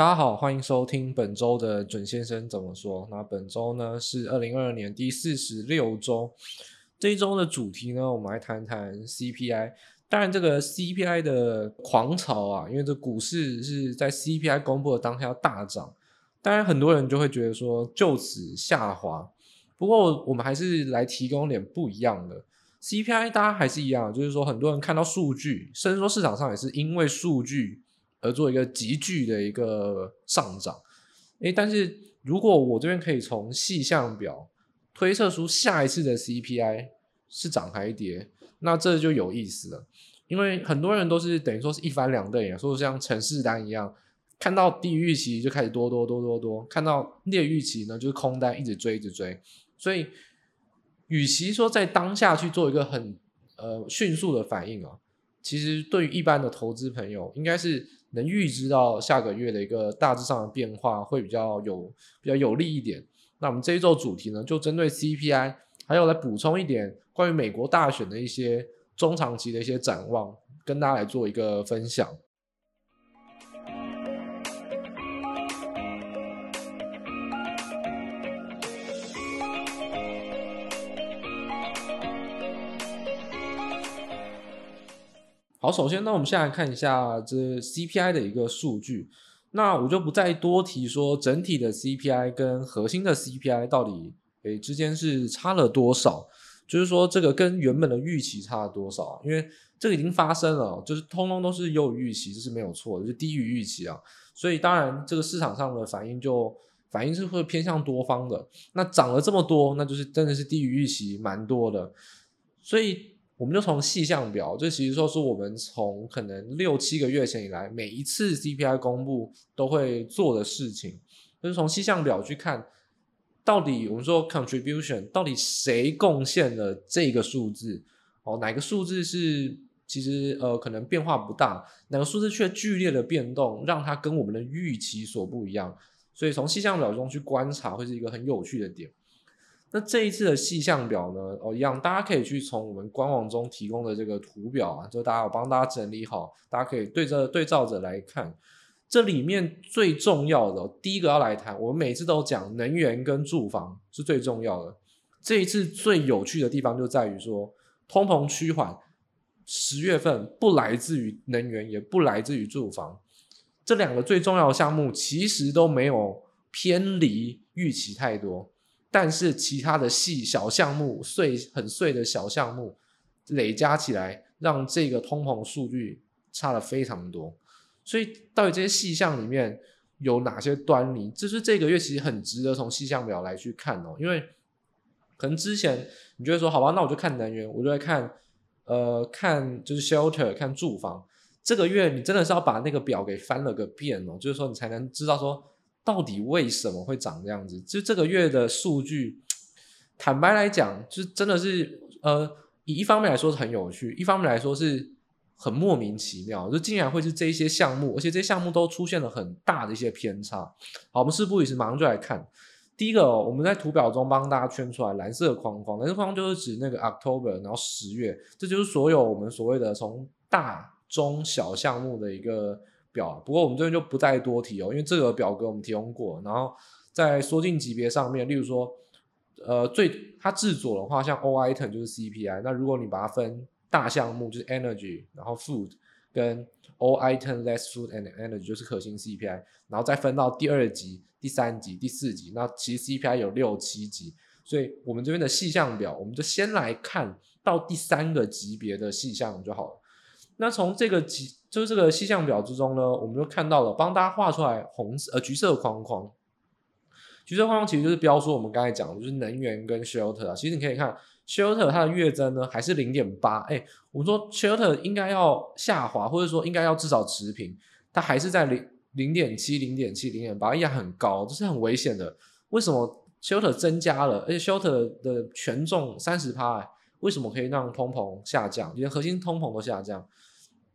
大家好，欢迎收听本周的准先生怎么说。那本周呢是二零二二年第四十六周，这一周的主题呢，我们来谈谈 CPI。当然，这个 CPI 的狂潮啊，因为这股市是在 CPI 公布的当下大涨，当然很多人就会觉得说就此下滑。不过，我们还是来提供点不一样的 CPI，大家还是一样，就是说很多人看到数据，甚至说市场上也是因为数据。而做一个急剧的一个上涨，诶，但是如果我这边可以从细项表推测出下一次的 CPI 是涨还跌，那这就有意思了。因为很多人都是等于说是一翻两瞪眼，说像城市单一样，看到低于预期就开始多多多多多，看到劣预期呢就是空单一直追一直追。所以，与其说在当下去做一个很呃迅速的反应啊，其实对于一般的投资朋友，应该是。能预知到下个月的一个大致上的变化会比较有比较有利一点。那我们这一周主题呢，就针对 CPI，还有来补充一点关于美国大选的一些中长期的一些展望，跟大家来做一个分享。好，首先呢，我们先来看一下这 CPI 的一个数据。那我就不再多提说整体的 CPI 跟核心的 CPI 到底诶之间是差了多少，就是说这个跟原本的预期差了多少，因为这个已经发生了，就是通通都是优于预期，这是没有错的，就低于预期啊。所以当然这个市场上的反应就反应是会偏向多方的。那涨了这么多，那就是真的是低于预期蛮多的，所以。我们就从细项表，这其实说是我们从可能六七个月前以来，每一次 CPI 公布都会做的事情，就是从细项表去看，到底我们说 contribution，到底谁贡献了这个数字？哦，哪个数字是其实呃可能变化不大，哪个数字却剧烈的变动，让它跟我们的预期所不一样？所以从细项表中去观察，会是一个很有趣的点。那这一次的细项表呢？哦，一样，大家可以去从我们官网中提供的这个图表啊，就大家我帮大家整理好，大家可以对着对照着来看。这里面最重要的，第一个要来谈，我们每次都讲能源跟住房是最重要的。这一次最有趣的地方就在于说，通膨趋缓，十月份不来自于能源，也不来自于住房，这两个最重要的项目其实都没有偏离预期太多。但是其他的细小项目，碎很碎的小项目累加起来，让这个通膨数据差了非常多。所以到底这些细项里面有哪些端倪？就是这个月其实很值得从细项表来去看哦。因为可能之前你觉得说好吧，那我就看能源，我就来看呃看就是 shelter 看住房。这个月你真的是要把那个表给翻了个遍哦，就是说你才能知道说。到底为什么会长这样子？就这个月的数据，坦白来讲，就真的是呃，以一方面来说是很有趣，一方面来说是很莫名其妙，就竟然会是这些项目，而且这些项目都出现了很大的一些偏差。好，我们事不宜迟，马上就来看。第一个哦，我们在图表中帮大家圈出来蓝色框框，蓝色框框就是指那个 October，然后十月，这就是所有我们所谓的从大中小项目的一个。表，不过我们这边就不再多提哦，因为这个表格我们提供过。然后在缩进级别上面，例如说，呃，最它制作的话，像 O item 就是 CPI。那如果你把它分大项目，就是 energy，然后 food 跟 O item less food and energy 就是核心 CPI。然后再分到第二级、第三级、第四级，那其实 CPI 有六七级。所以我们这边的细项表，我们就先来看到第三个级别的细项就好了。那从这个级。就是这个细项表之中呢，我们就看到了，帮大家画出来红呃橘色框框，橘色框框其实就是标出我们刚才讲的，就是能源跟 shelter 啊。其实你可以看 shelter 它的月增呢还是零点八，哎，我们说 shelter 应该要下滑，或者说应该要至少持平，它还是在零零点七、零点七、零点八，依然很高，这是很危险的。为什么 shelter 增加了，而且 shelter 的权重三十趴，为什么可以让通膨下降，连核心通膨都下降？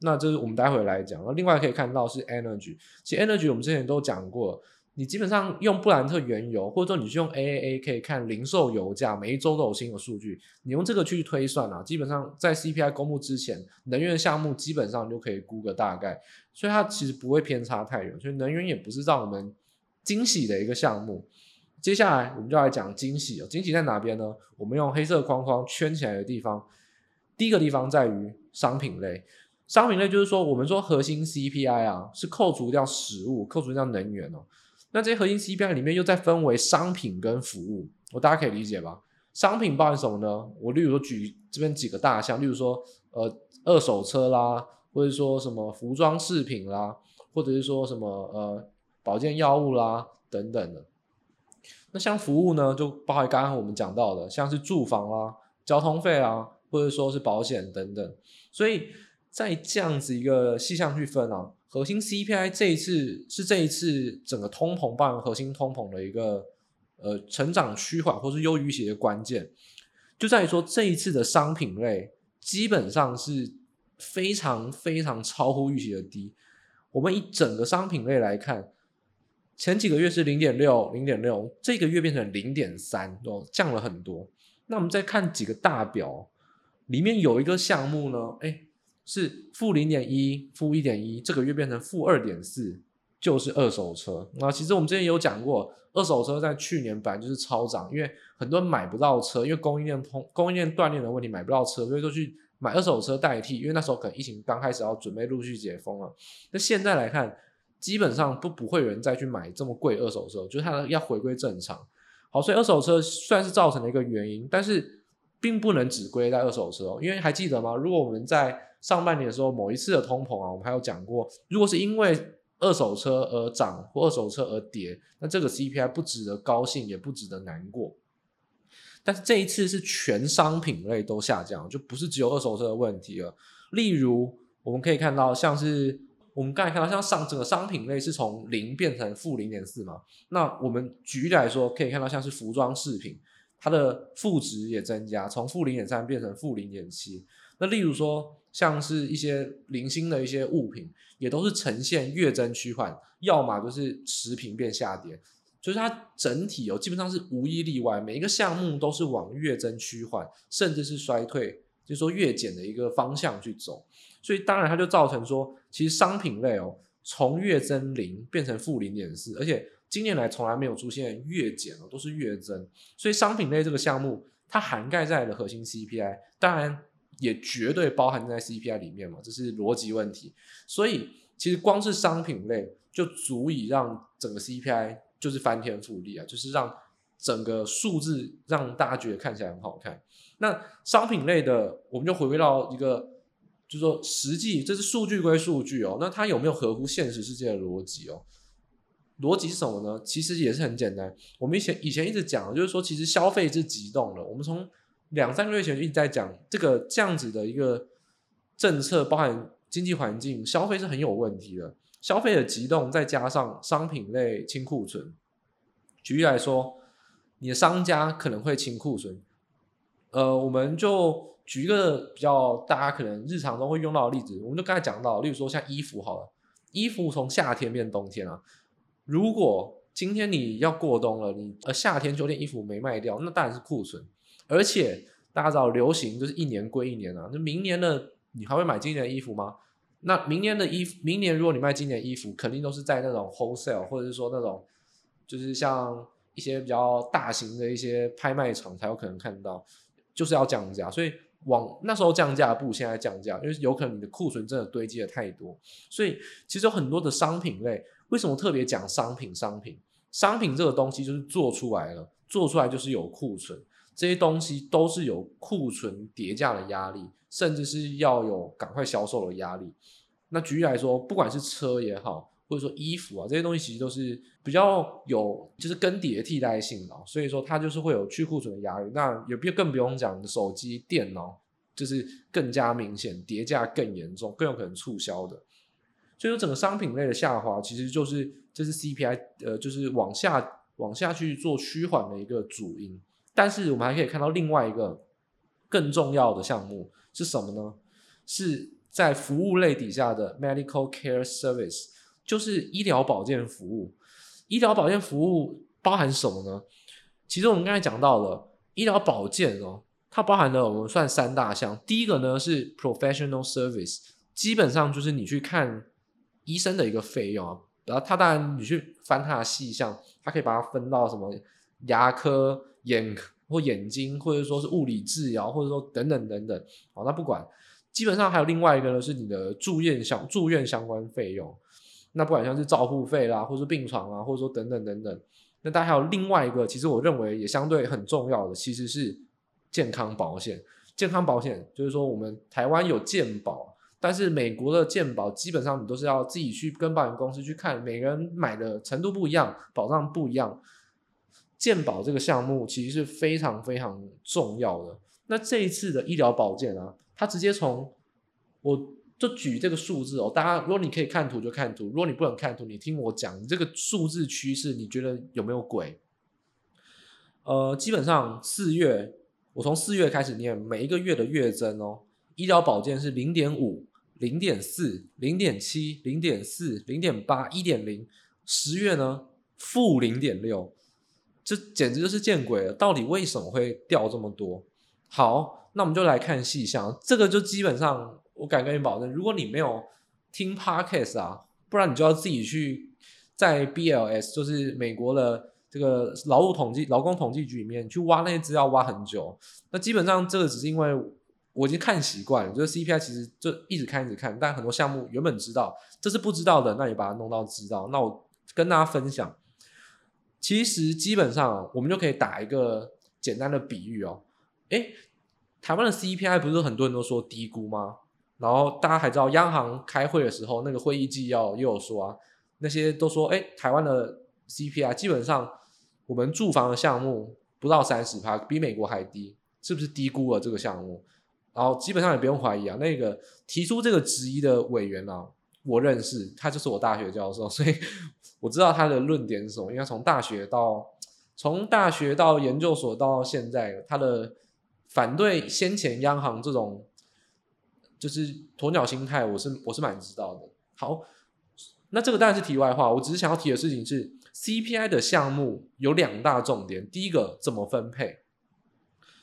那这是我们待会来讲，然后另外可以看到是 energy，其实 energy 我们之前都讲过，你基本上用布兰特原油，或者说你去用 AAA 可以看零售油价，每一周都有新的数据，你用这个去推算啊，基本上在 CPI 公布之前，能源项目基本上就可以估个大概，所以它其实不会偏差太远，所以能源也不是让我们惊喜的一个项目。接下来我们就来讲惊喜哦，惊喜在哪边呢？我们用黑色框框圈起来的地方，第一个地方在于商品类，商品类就是说我们说核心 CPI 啊，是扣除掉食物，扣除掉能源哦。那这些核心 CPI 里面又再分为商品跟服务，我大家可以理解吧？商品包含什么呢？我例如说举这边几个大项，例如说呃二手车啦，或者说什么服装饰品啦，或者是说什么呃保健药物啦等等的。那像服务呢，就包含刚刚我们讲到的，像是住房啦、交通费啊，或者说是保险等等。所以在这样子一个细项去分啊。核心 CPI 这一次是这一次整个通膨，包含核心通膨的一个呃成长趋缓或是优于预期的关键，就在于说这一次的商品类基本上是非常非常超乎预期的低。我们以整个商品类来看，前几个月是零点六零点六，这个月变成零点三，哦，降了很多。那我们再看几个大表，里面有一个项目呢，哎。是负零点一，负一点一，这个月变成负二点四，就是二手车。那其实我们之前有讲过，二手车在去年本来就是超涨，因为很多人买不到车，因为供应链通供应链断裂的问题买不到车，所以就去买二手车代替。因为那时候可能疫情刚开始要准备陆续解封了。那现在来看，基本上不不会有人再去买这么贵二手车，就是它要回归正常。好，所以二手车算是造成了一个原因，但是并不能只归在二手车哦，因为还记得吗？如果我们在上半年的时候，某一次的通膨啊，我们还有讲过，如果是因为二手车而涨或二手车而跌，那这个 CPI 不值得高兴，也不值得难过。但是这一次是全商品类都下降，就不是只有二手车的问题了。例如，我们可以看到，像是我们刚才看到，像上整个商品类是从零变成负零点四嘛。那我们举例来说，可以看到像是服装饰品，它的负值也增加，从负零点三变成负零点七。那例如说，像是一些零星的一些物品，也都是呈现月增趋缓，要么就是持平变下跌，就是它整体哦，基本上是无一例外，每一个项目都是往月增趋缓，甚至是衰退，就是说月减的一个方向去走。所以当然它就造成说，其实商品类哦，从月增零变成负零点四，而且今年来从来没有出现月减哦，都是月增。所以商品类这个项目，它涵盖在了核心 CPI，当然。也绝对包含在 CPI 里面嘛，这是逻辑问题。所以其实光是商品类就足以让整个 CPI 就是翻天覆地啊，就是让整个数字让大家觉得看起来很好看。那商品类的，我们就回归到一个，就是说实际这是数据归数据哦，那它有没有合乎现实世界的逻辑哦？逻辑是什么呢？其实也是很简单。我们以前以前一直讲，就是说其实消费是急动的，我们从两三个月前一直在讲这个这样子的一个政策，包含经济环境、消费是很有问题的。消费的急动，再加上商品类清库存。举例来说，你的商家可能会清库存。呃，我们就举一个比较大家可能日常中会用到的例子，我们就刚才讲到，例如说像衣服好了，衣服从夏天变冬天啊。如果今天你要过冬了，你呃夏天秋天衣服没卖掉，那当然是库存。而且大家知道，流行就是一年归一年啊。那明年的你还会买今年的衣服吗？那明年的衣服，明年如果你卖今年衣服，肯定都是在那种 wholesale，或者是说那种就是像一些比较大型的一些拍卖场才有可能看到，就是要降价。所以往那时候降价不如现在降价，因为有可能你的库存真的堆积的太多。所以其实有很多的商品类，为什么特别讲商品？商品，商品这个东西就是做出来了，做出来就是有库存。这些东西都是有库存叠加的压力，甚至是要有赶快销售的压力。那举例来说，不管是车也好，或者说衣服啊，这些东西其实都是比较有就是更迭替代性的，所以说它就是会有去库存的压力。那也不更不用讲手机、电脑，就是更加明显，叠加更严重，更有可能促销的。所以说整个商品类的下滑，其实就是这是 CPI 呃，就是往下往下去做趋缓的一个主因。但是我们还可以看到另外一个更重要的项目是什么呢？是在服务类底下的 medical care service，就是医疗保健服务。医疗保健服务包含什么呢？其实我们刚才讲到了医疗保健哦，它包含了我们算三大项。第一个呢是 professional service，基本上就是你去看医生的一个费用啊。然后他当然你去翻它的细项，它可以把它分到什么牙科、眼或眼睛，或者说是物理治疗，或者说等等等等。好，那不管，基本上还有另外一个呢，是你的住院相住院相关费用。那不管像是照护费啦，或者是病床啊，或者说等等等等。那大家还有另外一个，其实我认为也相对很重要的，其实是健康保险。健康保险就是说我们台湾有健保。但是美国的健保基本上你都是要自己去跟保险公司去看，每个人买的程度不一样，保障不一样。健保这个项目其实是非常非常重要的。那这一次的医疗保健啊，它直接从我就举这个数字哦，大家如果你可以看图就看图，如果你不能看图，你听我讲，你这个数字趋势你觉得有没有鬼？呃，基本上四月，我从四月开始念每一个月的月增哦，医疗保健是零点五。零点四、零点七、零点四、零点八、一点零，十月呢负零点六，这简直就是见鬼了！到底为什么会掉这么多？好，那我们就来看细项。这个就基本上，我敢跟你保证，如果你没有听 Podcast 啊，不然你就要自己去在 BLS，就是美国的这个劳务统计、劳工统计局里面去挖那些资料，挖很久。那基本上这个只是因为。我已经看习惯，就是 CPI 其实就一直看一直看，但很多项目原本知道，这是不知道的，那你把它弄到知道。那我跟大家分享，其实基本上我们就可以打一个简单的比喻哦。诶，台湾的 CPI 不是很多人都说低估吗？然后大家还知道央行开会的时候那个会议纪要也有说啊，那些都说诶，台湾的 CPI 基本上我们住房的项目不到三十趴，比美国还低，是不是低估了这个项目？然后基本上也不用怀疑啊，那个提出这个质疑的委员啊，我认识，他就是我大学教授，所以我知道他的论点是什么。应该从大学到从大学到研究所到现在，他的反对先前央行这种就是鸵鸟心态，我是我是蛮知道的。好，那这个当然是题外话，我只是想要提的事情是，CPI 的项目有两大重点，第一个怎么分配。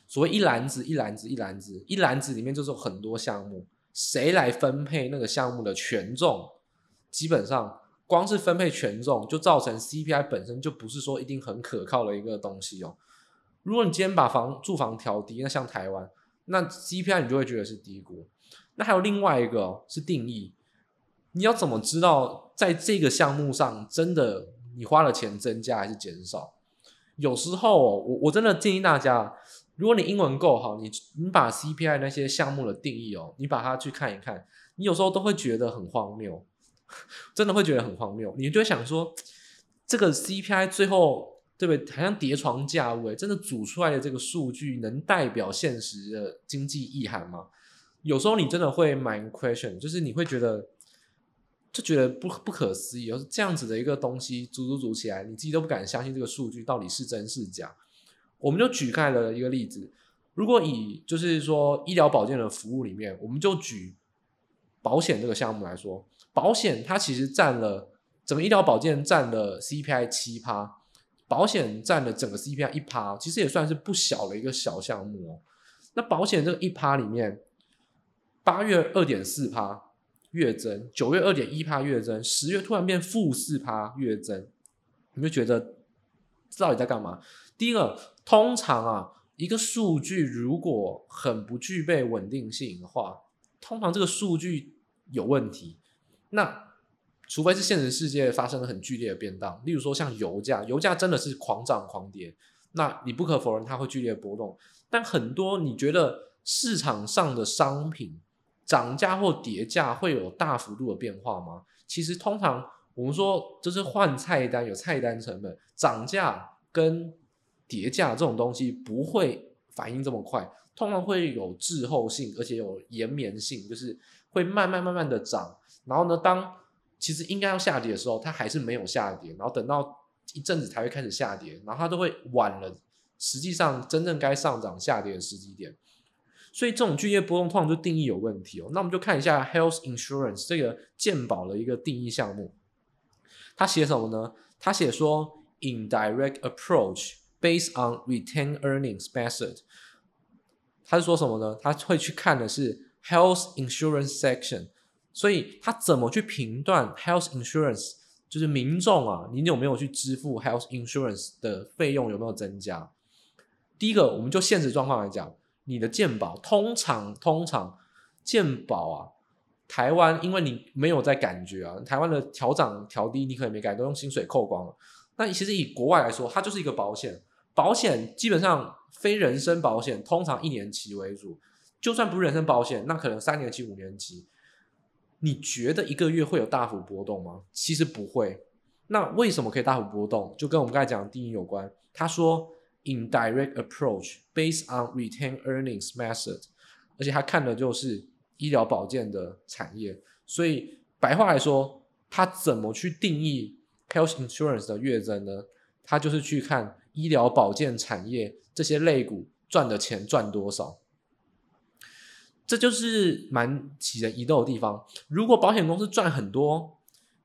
所谓一篮子一篮子一篮子一篮子里面就是有很多项目，谁来分配那个项目的权重？基本上光是分配权重就造成 CPI 本身就不是说一定很可靠的一个东西哦。如果你今天把房住房调低，那像台湾，那 CPI 你就会觉得是低估。那还有另外一个是定义，你要怎么知道在这个项目上真的你花了钱增加还是减少？有时候我我真的建议大家。如果你英文够好，你你把 CPI 那些项目的定义哦，你把它去看一看，你有时候都会觉得很荒谬，真的会觉得很荒谬。你就会想说，这个 CPI 最后对不对？好像叠床架屋，真的组出来的这个数据能代表现实的经济意涵吗？有时候你真的会蛮 question，就是你会觉得就觉得不不可思议，是这样子的一个东西组组组起来，你自己都不敢相信这个数据到底是真是假。我们就举开了一个例子，如果以就是说医疗保健的服务里面，我们就举保险这个项目来说，保险它其实占了整个医疗保健占了 CPI 七趴，保险占了整个 CPI 一趴，其实也算是不小的一个小项目哦。那保险这个一趴里面，八月二点四趴月增，九月二点一趴月增，十月突然变负四趴月增，你就觉得这到底在干嘛？第一个。通常啊，一个数据如果很不具备稳定性的话，通常这个数据有问题。那除非是现实世界发生了很剧烈的变动，例如说像油价，油价真的是狂涨狂跌，那你不可否认它会剧烈波动。但很多你觉得市场上的商品涨价或跌价会有大幅度的变化吗？其实通常我们说就是换菜单有菜单成本，涨价跟叠价这种东西不会反应这么快，通常会有滞后性，而且有延绵性，就是会慢慢慢慢的涨。然后呢，当其实应该要下跌的时候，它还是没有下跌，然后等到一阵子才会开始下跌，然后它都会晚了。实际上真正该上涨下跌的时机点，所以这种剧烈波动通常就定义有问题哦。那我们就看一下 health insurance 这个健保的一个定义项目。他写什么呢？他写说，indirect approach based on retained earnings method。他是说什么呢？他会去看的是 health insurance section，所以他怎么去评断 health insurance，就是民众啊，你有没有去支付 health insurance 的费用有没有增加？第一个，我们就现实状况来讲，你的健保通常通常健保啊，台湾因为你没有在感觉啊，台湾的调涨调低你可能没感觉，都用薪水扣光了。那其实以国外来说，它就是一个保险，保险基本上非人身保险通常一年期为主，就算不是人身保险，那可能三年期、五年期。你觉得一个月会有大幅波动吗？其实不会。那为什么可以大幅波动？就跟我们刚才讲的定义有关。他说。Indirect approach based on retained earnings method，而且他看的就是医疗保健的产业，所以白话来说，他怎么去定义 health insurance 的月增呢？他就是去看医疗保健产业这些类股赚的钱赚多少，这就是蛮起人疑窦的地方。如果保险公司赚很多，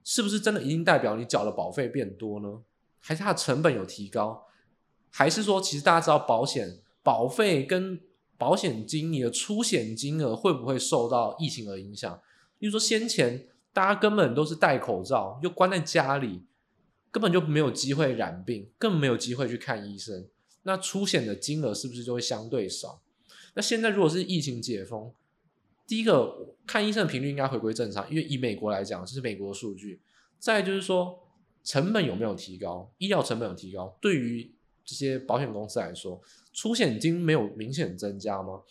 是不是真的一定代表你缴的保费变多呢？还是它的成本有提高？还是说，其实大家知道保险保费跟保险金，你的出险金额会不会受到疫情的影响？比如说先前大家根本都是戴口罩，又关在家里，根本就没有机会染病，更没有机会去看医生。那出险的金额是不是就会相对少？那现在如果是疫情解封，第一个看医生的频率应该回归正常，因为以美国来讲，这是美国数据。再就是说，成本有没有提高？医疗成本有提高？对于这些保险公司来说，出险金没有明显增加吗？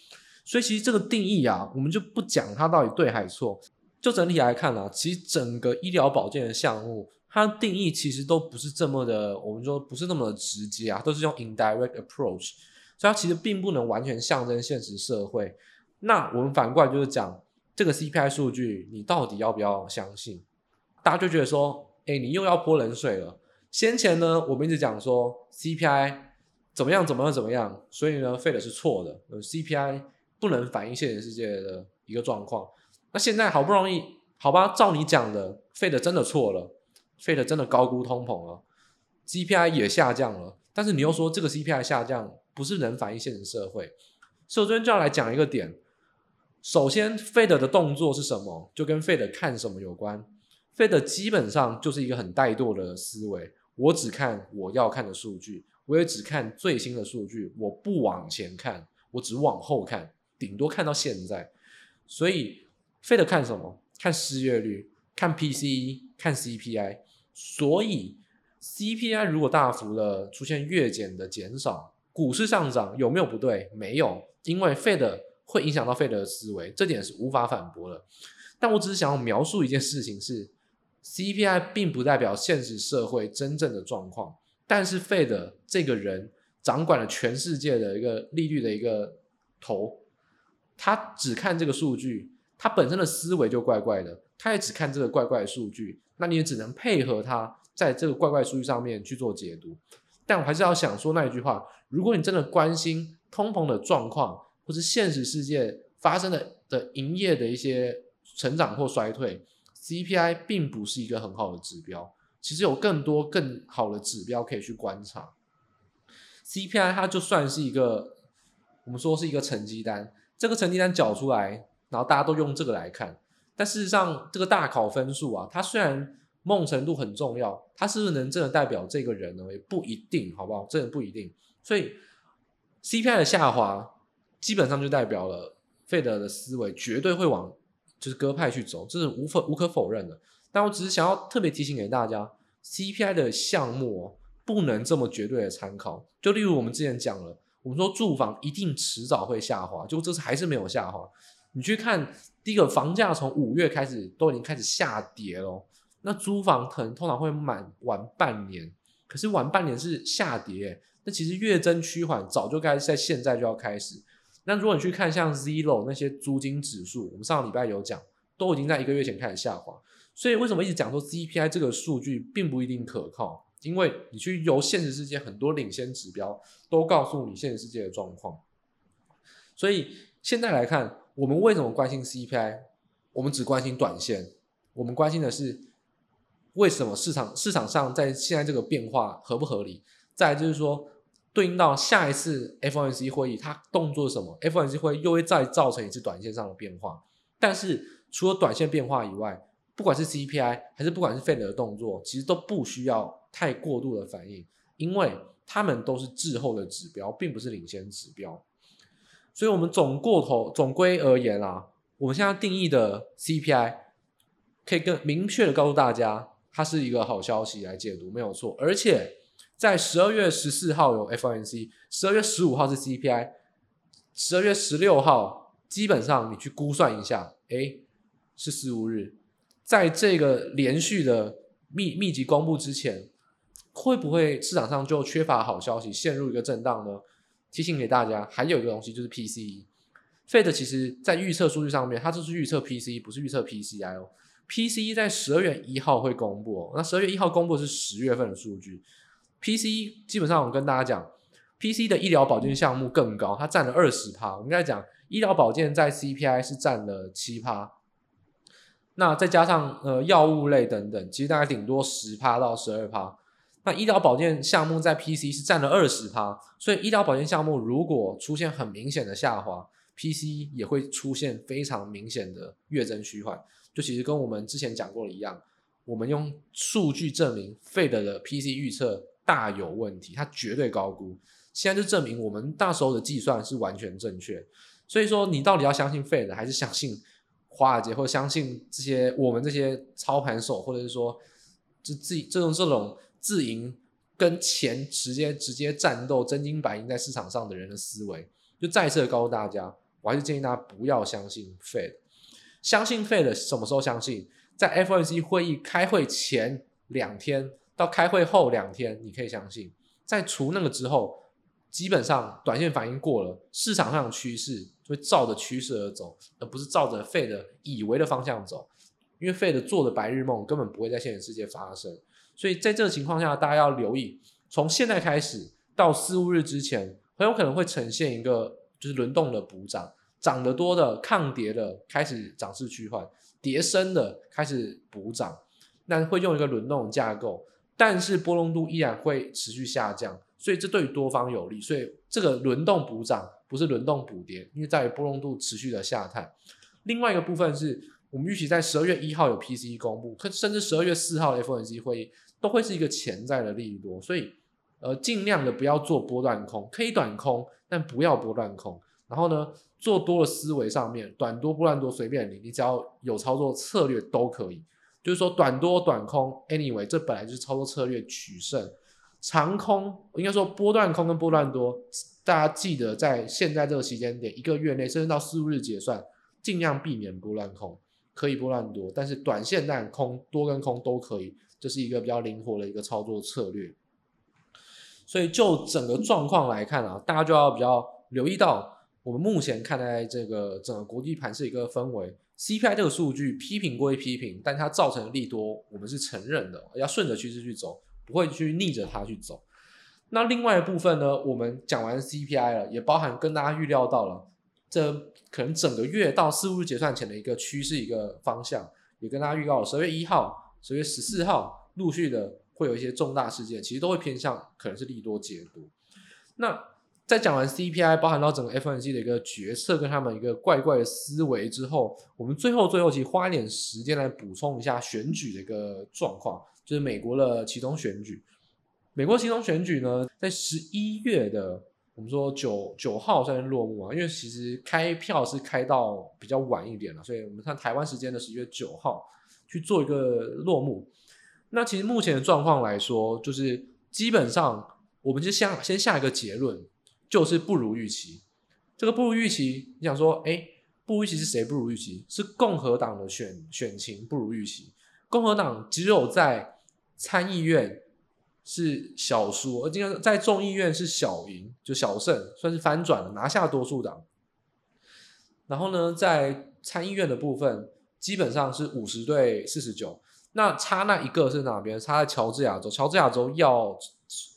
所以其实这个定义啊，我们就不讲它到底对还是错。就整体来看啊，其实整个医疗保健的项目，它的定义其实都不是这么的，我们说不是那么的直接啊，都是用 indirect approach，所以它其实并不能完全象征现实社会。那我们反过来就是讲这个 CPI 数据，你到底要不要相信？大家就觉得说，哎，你又要泼冷水了。先前呢，我们一直讲说 CPI 怎么样怎么样怎么样，所以呢，Fed 是错的，CPI 不能反映现实世界的一个状况。那现在好不容易，好吧，照你讲的，Fed 真的错了，Fed 真的高估通膨了，CPI 也下降了，但是你又说这个 CPI 下降不是能反映现实社会，所以我这边就要来讲一个点。首先，Fed 的动作是什么，就跟 Fed 看什么有关。Fed 基本上就是一个很怠惰的思维。我只看我要看的数据，我也只看最新的数据，我不往前看，我只往后看，顶多看到现在。所以，Fed 看什么？看失业率，看 PCE，看 CPI。所以，CPI 如果大幅的出现月减的减少，股市上涨有没有不对？没有，因为 Fed 会影响到 Fed 的思维，这点是无法反驳的。但我只是想要描述一件事情是。CPI 并不代表现实社会真正的状况，但是 Fed 这个人掌管了全世界的一个利率的一个头，他只看这个数据，他本身的思维就怪怪的，他也只看这个怪怪的数据，那你也只能配合他在这个怪怪数据上面去做解读。但我还是要想说那一句话：如果你真的关心通膨的状况，或是现实世界发生的的营业的一些成长或衰退。CPI 并不是一个很好的指标，其实有更多更好的指标可以去观察。CPI 它就算是一个，我们说是一个成绩单，这个成绩单缴出来，然后大家都用这个来看。但事实上，这个大考分数啊，它虽然某种程度很重要，它是不是能真的代表这个人呢？也不一定，好不好？真的不一定。所以 CPI 的下滑，基本上就代表了费德的思维绝对会往。就是鸽派去走，这是无否无可否认的。但我只是想要特别提醒给大家，CPI 的项目，不能这么绝对的参考。就例如我们之前讲了，我们说住房一定迟早会下滑，就这次还是没有下滑。你去看第一个房价从五月开始都已经开始下跌了，那租房可能通常会满晚半年，可是晚半年是下跌，那其实月增趋缓早就该在现在就要开始。那如果你去看像 Zero 那些租金指数，我们上个礼拜有讲，都已经在一个月前开始下滑。所以为什么一直讲说 CPI 这个数据并不一定可靠？因为你去由现实世界很多领先指标都告诉你现实世界的状况。所以现在来看，我们为什么关心 CPI？我们只关心短线，我们关心的是为什么市场市场上在现在这个变化合不合理？再来就是说，对应到下一次 FOMC 会议，它动作是什么？FOMC 会议又会再造成一次短线上的变化。但是除了短线变化以外，不管是 CPI 还是不管是 Fed 的动作，其实都不需要太过度的反应，因为他们都是滞后的指标，并不是领先指标。所以，我们总过头总归而言啊，我们现在定义的 CPI 可以更明确的告诉大家，它是一个好消息来解读，没有错。而且在十二月十四号有 FOMC，十二月十五号是 CPI，十二月十六号基本上你去估算一下，诶，是四五日。在这个连续的密密集公布之前，会不会市场上就缺乏好消息，陷入一个震荡呢？提醒给大家，还有一个东西就是 PCE。Fed 其实在预测数据上面，它就是预测 PCE，不是预测 PCI 哦。PCE 在十二月一号会公布，那十二月一号公布的是十月份的数据。P C 基本上我跟大家讲，P C 的医疗保健项目更高，它占了二十趴。我们刚才讲医疗保健在 CPI 是占了七趴。那再加上呃药物类等等，其实大概顶多十趴到十二趴。那医疗保健项目在 PC 是占了二十趴，所以医疗保健项目如果出现很明显的下滑，PC 也会出现非常明显的月增趋缓。就其实跟我们之前讲过的一样，我们用数据证明 Fed 的 PC 预测大有问题，它绝对高估。现在就证明我们那时候的计算是完全正确。所以说，你到底要相信 Fed 还是相信？华尔街或者相信这些我们这些操盘手，或者是说，就自己这种这种自营跟钱直接直接战斗、真金白银在市场上的人的思维，就再次的告诉大家，我还是建议大家不要相信 Fed。相信 Fed 什么时候相信？在 FOMC 会议开会前两天到开会后两天，你可以相信。在除那个之后，基本上短线反应过了，市场上的趋势就会照着趋势而走，而不是照着 Fed 以为的方向走。因为 Fed 做的白日梦根本不会在现实世界发生。所以在这个情况下，大家要留意，从现在开始到四五日之前，很有可能会呈现一个就是轮动的补涨，涨得多的抗跌的开始涨势趋缓，跌深的开始补涨，那会用一个轮动架构，但是波动度依然会持续下降。所以这对于多方有利，所以这个轮动补涨不是轮动补跌，因为在于波动度持续的下探。另外一个部分是我们预期在十二月一号有 PCE 公布，甚至十二月四号的 FOMC 会议都会是一个潜在的利多，所以呃尽量的不要做波段空，可以短空，但不要波段空。然后呢，做多的思维上面，短多波段多随便你，你只要有操作策略都可以。就是说短多短空，anyway 这本来就是操作策略取胜。长空应该说波段空跟波段多，大家记得在现在这个时间点，一个月内甚至到四五日结算，尽量避免波段空，可以波段多，但是短线但空多跟空都可以，这是一个比较灵活的一个操作策略。所以就整个状况来看啊，大家就要比较留意到，我们目前看待这个整个国际盘是一个氛围，CPI 这个数据批评归批评，但它造成的利多，我们是承认的，要顺着趋势去走。不会去逆着它去走。那另外一部分呢？我们讲完 CPI 了，也包含跟大家预料到了，这可能整个月到四五日结算前的一个趋势、一个方向，也跟大家预告了，十二月一号、十二月十四号陆续的会有一些重大事件，其实都会偏向可能是利多解读。那在讲完 CPI，包含到整个 FOMC 的一个决策跟他们一个怪怪的思维之后，我们最后最后其实花一点时间来补充一下选举的一个状况。就是美国的其中选举，美国其中选举呢，在十一月的我们说九九号算是落幕啊，因为其实开票是开到比较晚一点了，所以我们看台湾时间的十一月九号去做一个落幕。那其实目前的状况来说，就是基本上我们就先先下一个结论，就是不如预期。这个不如预期，你想说，诶，不如预期是谁不如预期？是共和党的选选情不如预期。共和党只有在参议院是小输，而今天在众议院是小赢，就小胜，算是翻转了，拿下多数党。然后呢，在参议院的部分，基本上是五十对四十九，那差那一个是哪边？差在乔治亚州，乔治亚州要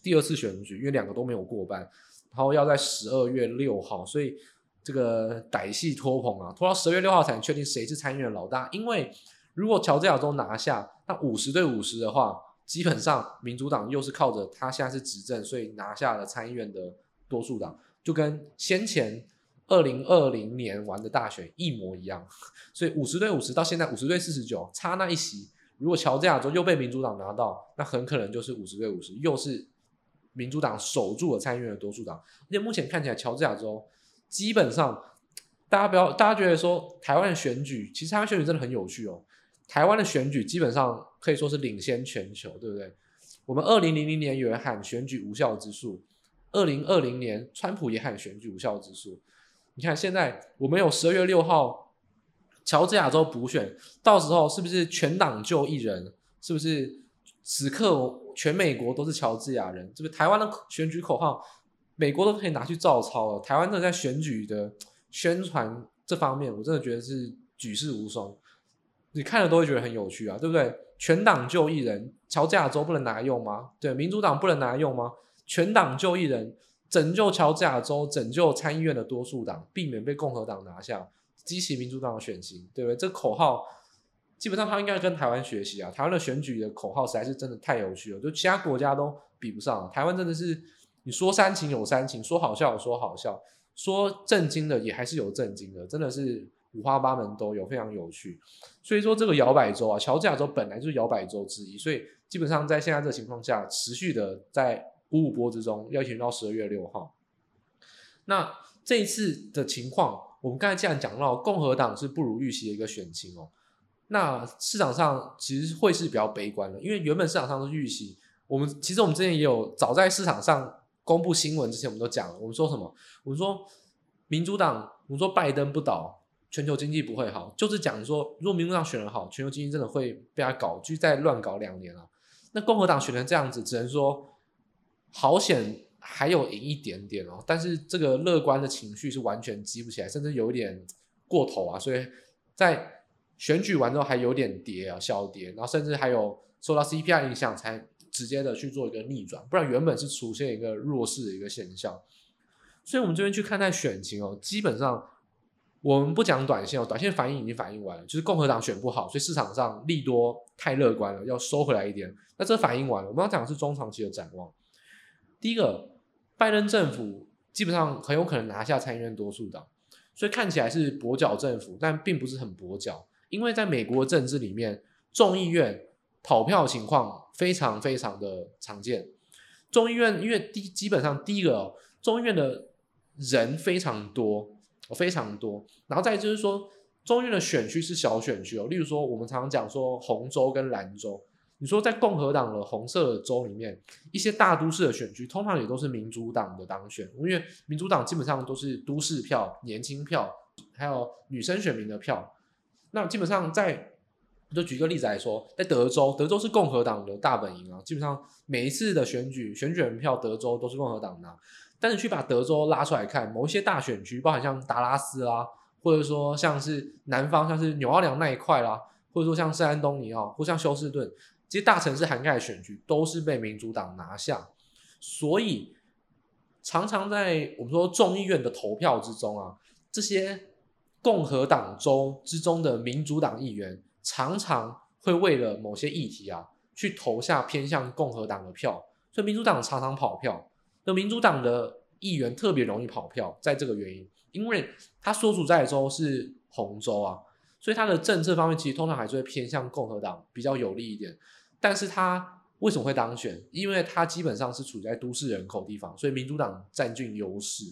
第二次选举，因为两个都没有过半，然后要在十二月六号，所以这个歹戏拖棚啊，拖到十二月六号才能确定谁是参议院的老大，因为。如果乔治亚州拿下，那五十对五十的话，基本上民主党又是靠着他现在是执政，所以拿下了参议院的多数党，就跟先前二零二零年玩的大选一模一样。所以五十对五十到现在五十对四十九，差那一席，如果乔治亚州又被民主党拿到，那很可能就是五十对五十，又是民主党守住了参议院的多数党。而且目前看起来，乔治亚州基本上。大家不要，大家觉得说台湾的选举，其实台湾选举真的很有趣哦。台湾的选举基本上可以说是领先全球，对不对？我们二零零零年有人喊选举无效之诉，二零二零年川普也喊选举无效之诉。你看现在我们有十二月六号乔治亚州补选，到时候是不是全党就一人？是不是此刻全美国都是乔治亚人？这个台湾的选举口号，美国都可以拿去照抄了。台湾正在选举的。宣传这方面，我真的觉得是举世无双，你看了都会觉得很有趣啊，对不对？全党就一人，乔治亚州不能拿来用吗？对，民主党不能拿来用吗？全党就一人，拯救乔治亚州，拯救参议院的多数党，避免被共和党拿下，激起民主党的选情，对不对？这口号基本上他应该跟台湾学习啊，台湾的选举的口号实在是真的太有趣了，就其他国家都比不上，台湾真的是你说煽情有煽情，说好笑有说好笑。说震惊的也还是有震惊的，真的是五花八门都有，非常有趣。所以说这个摇摆州啊，乔治亚州本来就是摇摆州之一，所以基本上在现在这个情况下，持续的在五五波之中，要一直到十二月六号。那这一次的情况，我们刚才既然讲到共和党是不如预期的一个选情哦，那市场上其实会是比较悲观的，因为原本市场上的预期，我们其实我们之前也有早在市场上。公布新闻之前，我们都讲了。我们说什么？我们说民主党，我们说拜登不倒，全球经济不会好，就是讲说，如果民主党选得好，全球经济真的会被他搞，就再乱搞两年了。那共和党选成这样子，只能说好险还有赢一点点哦。但是这个乐观的情绪是完全激不起来，甚至有一点过头啊。所以在选举完之后还有点跌啊，小跌，然后甚至还有受到 CPI 影响才。直接的去做一个逆转，不然原本是出现一个弱势的一个现象，所以我们这边去看待选情哦，基本上我们不讲短线哦，短线反应已经反应完了，就是共和党选不好，所以市场上利多太乐观了，要收回来一点。那这反应完了，我们要讲的是中长期的展望。第一个，拜登政府基本上很有可能拿下参议院多数党，所以看起来是跛脚政府，但并不是很跛脚，因为在美国政治里面，众议院。投票情况非常非常的常见，众议院因为第基本上第一个哦，众议院的人非常多，非常多，然后再就是说，众议院的选区是小选区哦，例如说我们常常讲说红州跟蓝州，你说在共和党的红色的州里面，一些大都市的选区通常也都是民主党的当选，因为民主党基本上都是都市票、年轻票，还有女生选民的票，那基本上在。就举个例子来说，在德州，德州是共和党的大本营啊，基本上每一次的选举，选举人票，德州都是共和党拿。但是去把德州拉出来看，某一些大选区，包含像达拉斯啦，或者说像是南方，像是纽奥良那一块啦，或者说像圣安东尼奥，或像休斯顿，这些大城市涵盖的选区都是被民主党拿下。所以常常在我们说众议院的投票之中啊，这些共和党州之中的民主党议员。常常会为了某些议题啊，去投下偏向共和党的票，所以民主党常常跑票。那民主党的议员特别容易跑票，在这个原因，因为他所属在的州是红州啊，所以他的政策方面其实通常还是会偏向共和党比较有利一点。但是他为什么会当选？因为他基本上是处在都市人口地方，所以民主党占据优势。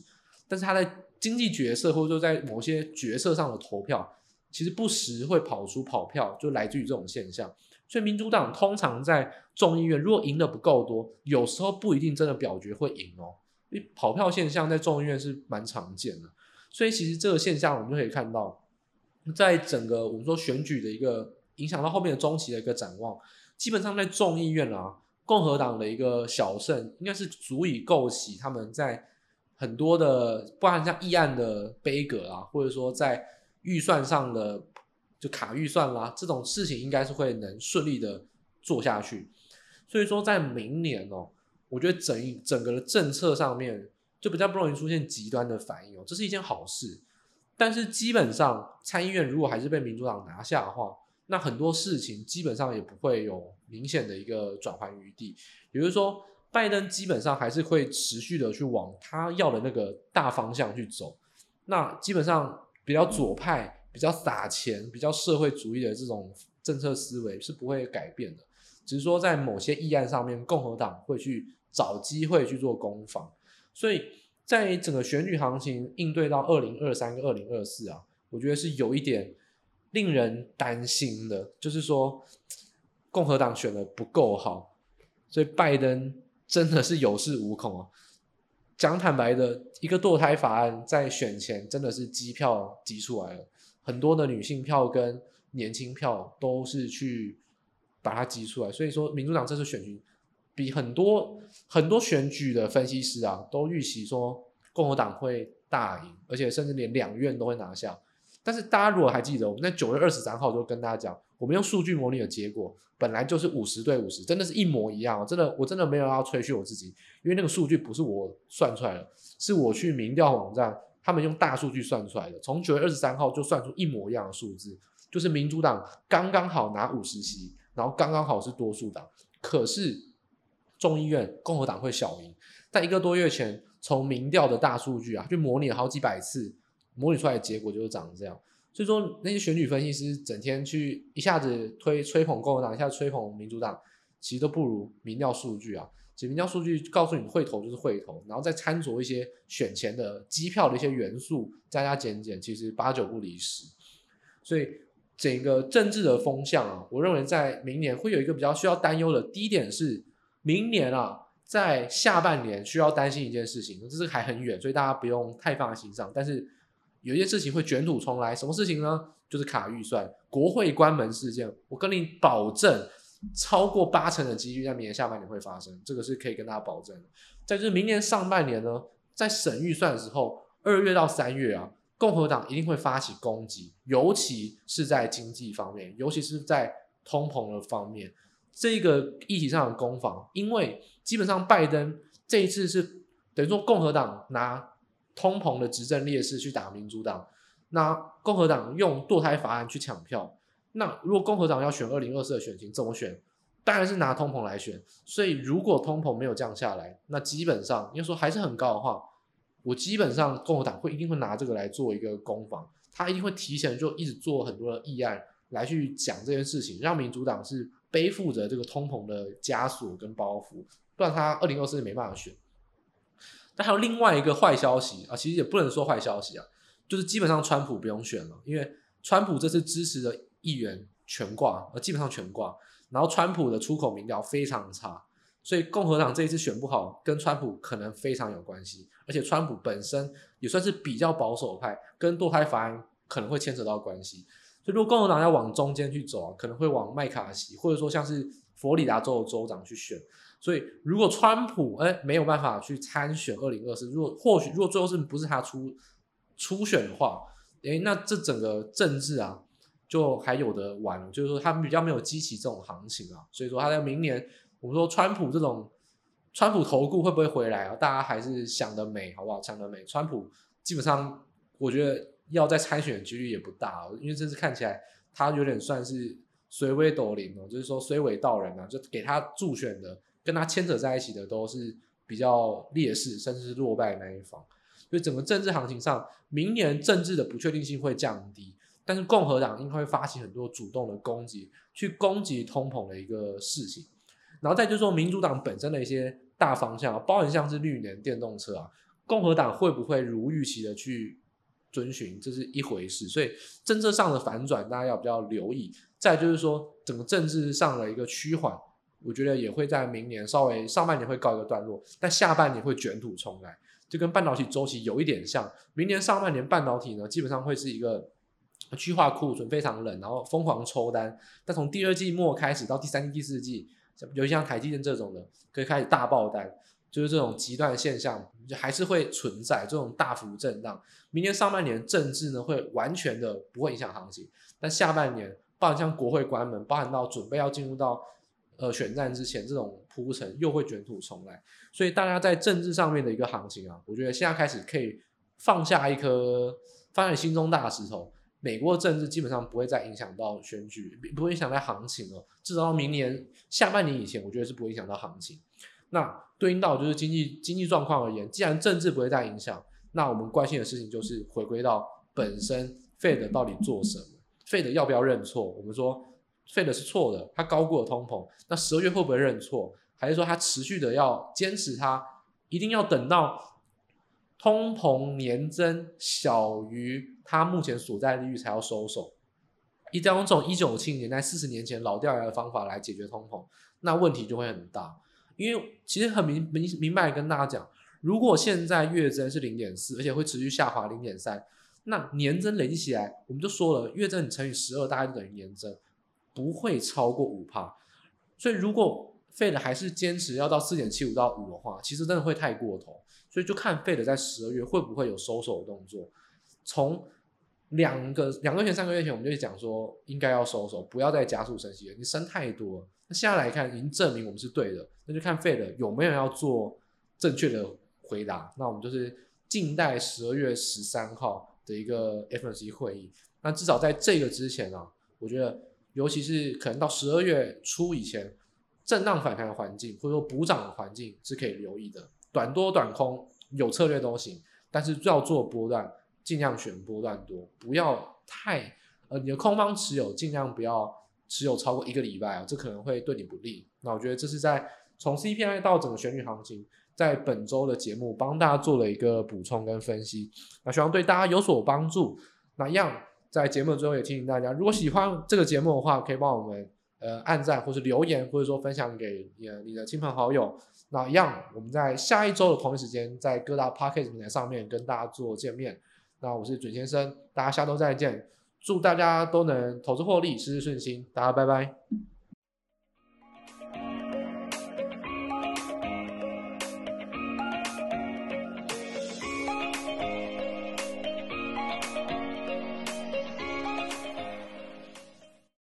但是他在经济角色或者说在某些角色上的投票。其实不时会跑出跑票，就来自于这种现象。所以民主党通常在众议院如果赢得不够多，有时候不一定真的表决会赢哦。因为跑票现象在众议院是蛮常见的。所以其实这个现象我们就可以看到，在整个我们说选举的一个影响到后面的中期的一个展望，基本上在众议院啊，共和党的一个小胜应该是足以构起他们在很多的，不然像议案的杯葛啊，或者说在。预算上的就卡预算啦，这种事情应该是会能顺利的做下去。所以说，在明年哦，我觉得整整个的政策上面就比较不容易出现极端的反应哦，这是一件好事。但是基本上参议院如果还是被民主党拿下的话，那很多事情基本上也不会有明显的一个转换余地。也就是说，拜登基本上还是会持续的去往他要的那个大方向去走。那基本上比较左派、比较撒钱、比较社会主义的这种政策思维是不会改变的，只是说在某些议案上面，共和党会去找机会去做攻防。所以在整个选举行情应对到二零二三跟二零二四啊，我觉得是有一点令人担心的，就是说共和党选的不够好，所以拜登真的是有恃无恐啊。讲坦白的，一个堕胎法案在选前真的是机票挤出来了，很多的女性票跟年轻票都是去把它挤出来，所以说民主党这次选举。比很多很多选举的分析师啊，都预期说共和党会大赢，而且甚至连两院都会拿下。但是大家如果还记得，我们在九月二十三号就跟大家讲，我们用数据模拟的结果本来就是五十对五十，真的是一模一样。真的，我真的没有要吹嘘我自己，因为那个数据不是我算出来的，是我去民调网站，他们用大数据算出来的。从九月二十三号就算出一模一样的数字，就是民主党刚刚好拿五十席，然后刚刚好是多数党。可是。众议院共和党会小赢，在一个多月前从民调的大数据啊，就模拟了好几百次，模拟出来的结果就是长这样。所以说那些选举分析师整天去一下子推吹捧共和党，一下子吹捧民主党，其实都不如民调数据啊。其实民调数据告诉你会投就是会投，然后再掺着一些选前的机票的一些元素，加加减减，其实八九不离十。所以整个政治的风向啊，我认为在明年会有一个比较需要担忧的。第一点是。明年啊，在下半年需要担心一件事情，这是还很远，所以大家不用太放在心上。但是有一件事情会卷土重来，什么事情呢？就是卡预算、国会关门事件。我跟你保证，超过八成的几率在明年下半年会发生，这个是可以跟大家保证的。再就是明年上半年呢，在审预算的时候，二月到三月啊，共和党一定会发起攻击，尤其是在经济方面，尤其是在通膨的方面。这个议题上的攻防，因为基本上拜登这一次是等于说共和党拿通膨的执政劣势去打民主党，那共和党用堕胎法案去抢票。那如果共和党要选二零二四的选情，怎么选？当然是拿通膨来选。所以如果通膨没有降下来，那基本上要说还是很高的话，我基本上共和党会一定会拿这个来做一个攻防，他一定会提前就一直做很多的议案来去讲这件事情，让民主党是。背负着这个通膨的枷锁跟包袱，不然他二零二四没办法选。但还有另外一个坏消息啊，其实也不能说坏消息啊，就是基本上川普不用选了，因为川普这次支持的议员全挂，呃，基本上全挂。然后川普的出口民调非常差，所以共和党这一次选不好，跟川普可能非常有关系。而且川普本身也算是比较保守派，跟堕胎法案可能会牵扯到关系。所以，如果共和党要往中间去走啊，可能会往麦卡锡，或者说像是佛罗里达州的州长去选。所以，如果川普哎没有办法去参选二零二四，如果或许如果最后是不是他出初选的话，哎，那这整个政治啊就还有得玩。就是说，他们比较没有激起这种行情啊。所以说，他在明年，我们说川普这种川普投顾会不会回来啊？大家还是想得美，好不好？想得美。川普基本上，我觉得。要再参选的几率也不大，因为这次看起来他有点算是随尾斗灵哦，就是说随尾道人啊，就给他助选的，跟他牵扯在一起的都是比较劣势，甚至是落败的那一方。所以整个政治行情上，明年政治的不确定性会降低，但是共和党应该会发起很多主动的攻击，去攻击通膨的一个事情。然后再就是说民主党本身的一些大方向，包含像是绿能电动车啊，共和党会不会如预期的去遵循，这是一回事，所以政策上的反转大家要比较留意。再就是说，整个政治上的一个趋缓，我觉得也会在明年稍微上半年会告一个段落，但下半年会卷土重来，就跟半导体周期有一点像。明年上半年半导体呢，基本上会是一个去化库存非常冷，然后疯狂抽单。但从第二季末开始到第三季、第四季，尤其像台积电这种的，可以开始大爆单。就是这种极端现象，就还是会存在这种大幅震荡。明年上半年政治呢，会完全的不会影响行情，但下半年，包含像国会关门，包含到准备要进入到呃选战之前这种铺陈，又会卷土重来。所以大家在政治上面的一个行情啊，我觉得现在开始可以放下一颗放在心中大石头，美国的政治基本上不会再影响到选举，不会影响到行情了。至少到明年下半年以前，我觉得是不会影响到行情。那对应到就是经济经济状况而言，既然政治不会再影响，那我们关心的事情就是回归到本身，Fed 到底做什么？Fed 要不要认错？我们说费的是错的，它高估了通膨。那十二月会不会认错？还是说它持续的要坚持它一定要等到？通膨年增小于它目前所在利率才要收手，一定要用这种一九七零年代四十年前老掉牙的方法来解决通膨，那问题就会很大。因为其实很明明明白跟大家讲，如果现在月增是零点四，而且会持续下滑零点三，那年增累积起来，我们就说了，月增你乘以十二大概就等于年增，不会超过五帕。所以如果 Fed 还是坚持要到四点七五到五的话，其实真的会太过头。所以就看 Fed 在十二月会不会有收手的动作。从两个两个月前、三个月前，我们就讲说应该要收手，不要再加速升息了。你升太多了，那现在来看已经证明我们是对的，那就看 Fed 有没有要做正确的回答。那我们就是静待十二月十三号的一个 FOMC 会议。那至少在这个之前啊，我觉得尤其是可能到十二月初以前，震荡反弹的环境或者说补涨的环境是可以留意的。短多短空有策略都行，但是要做波段，尽量选波段多，不要太呃，你的空方持有尽量不要持有超过一个礼拜啊，这可能会对你不利。那我觉得这是在从 CPI 到整个选举行情，在本周的节目帮大家做了一个补充跟分析，那希望对大家有所帮助。那样在节目的最后也提醒大家，如果喜欢这个节目的话，可以帮我们呃按赞或是留言，或者说分享给你的你的亲朋好友。那一样，我们在下一周的同一时间，在各大 p o c k e t 平台上面跟大家做见面。那我是准先生，大家下周再见，祝大家都能投资获利，事事顺心，大家拜拜。